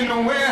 in the warehouse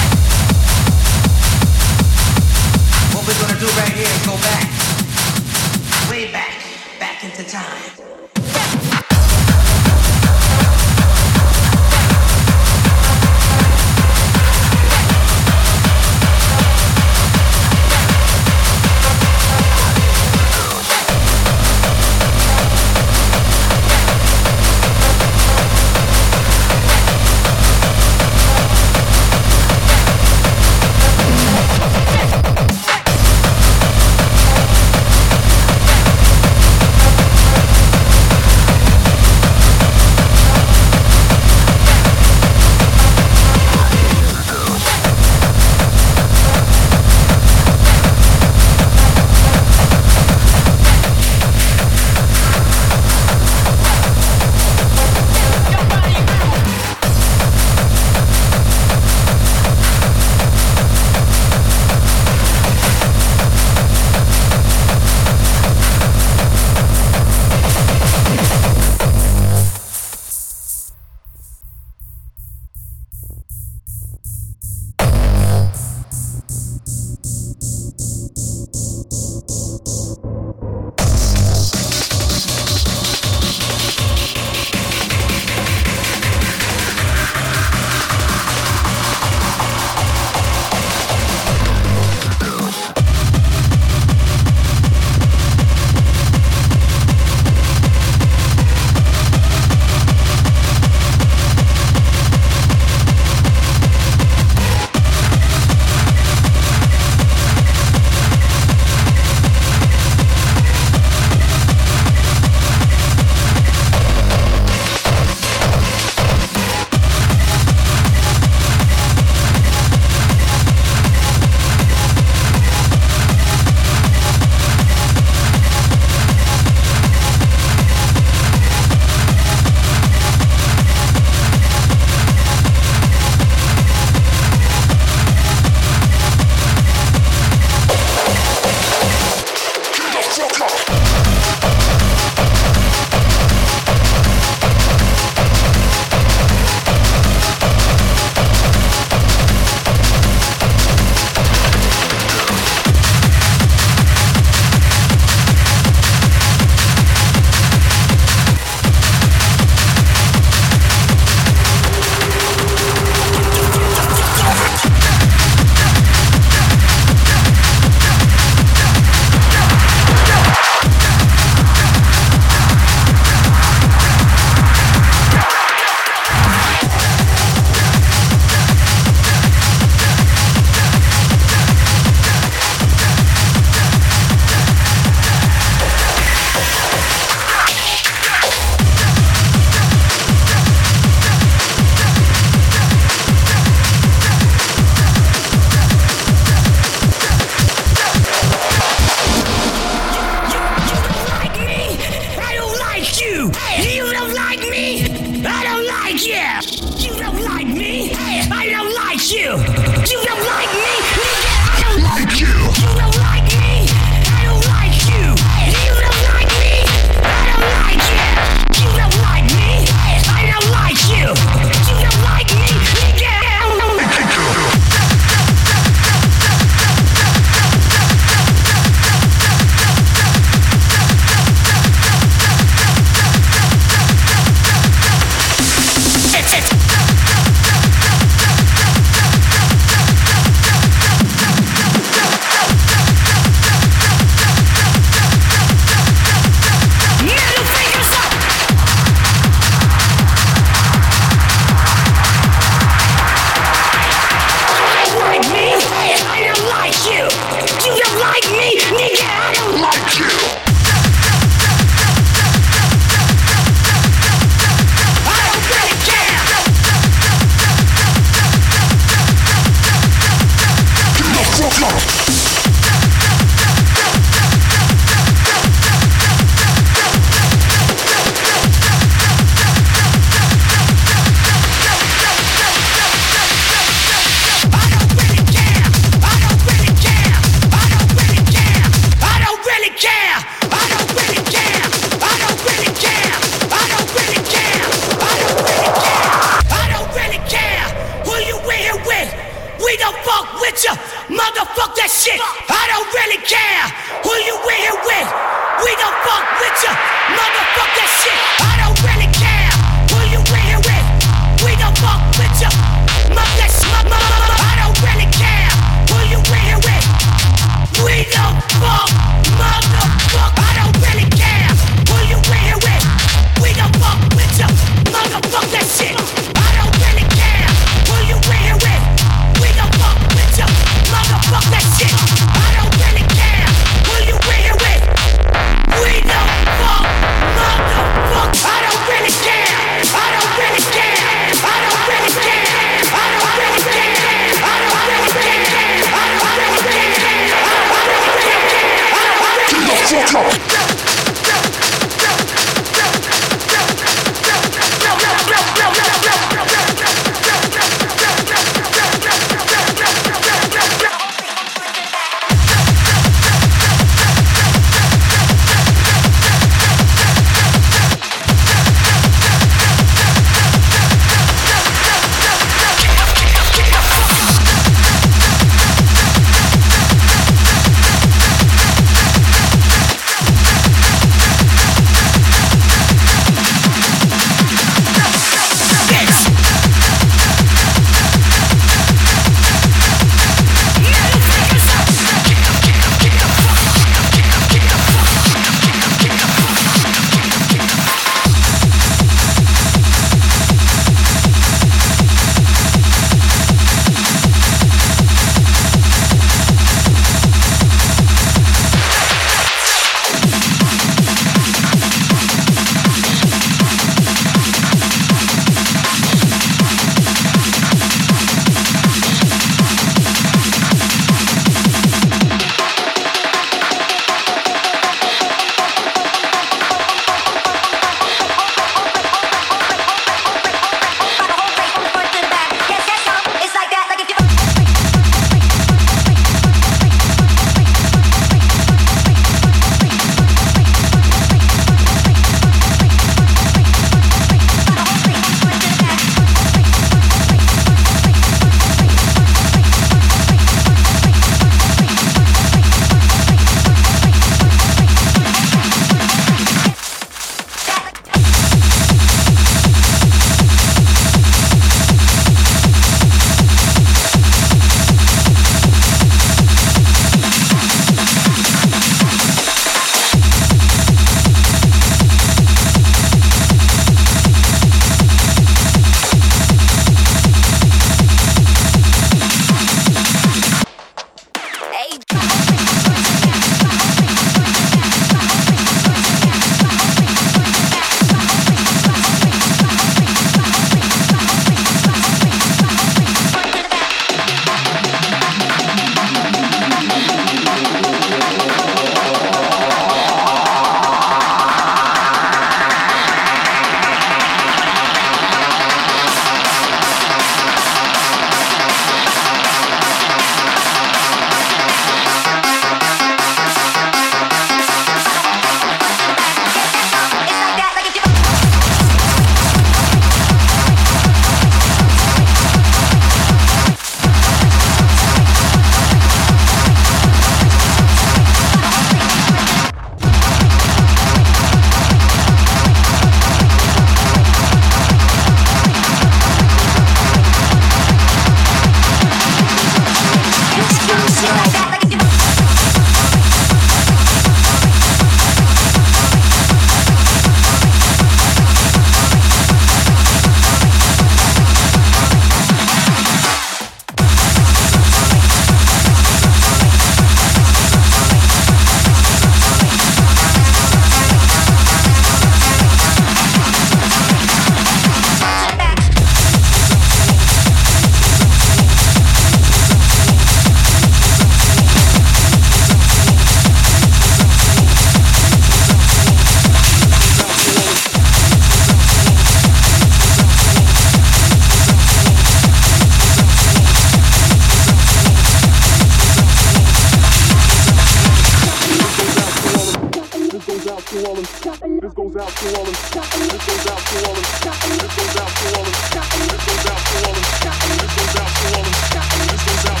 to all this goes out to all this goes out to all this goes out to all this goes out to all this goes out to all this goes out to all this goes out to all this goes out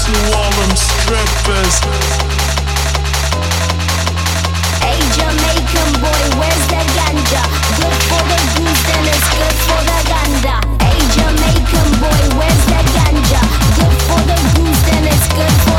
to all them strippers. Good for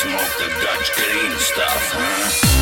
smoke the Dutch green stuff, huh?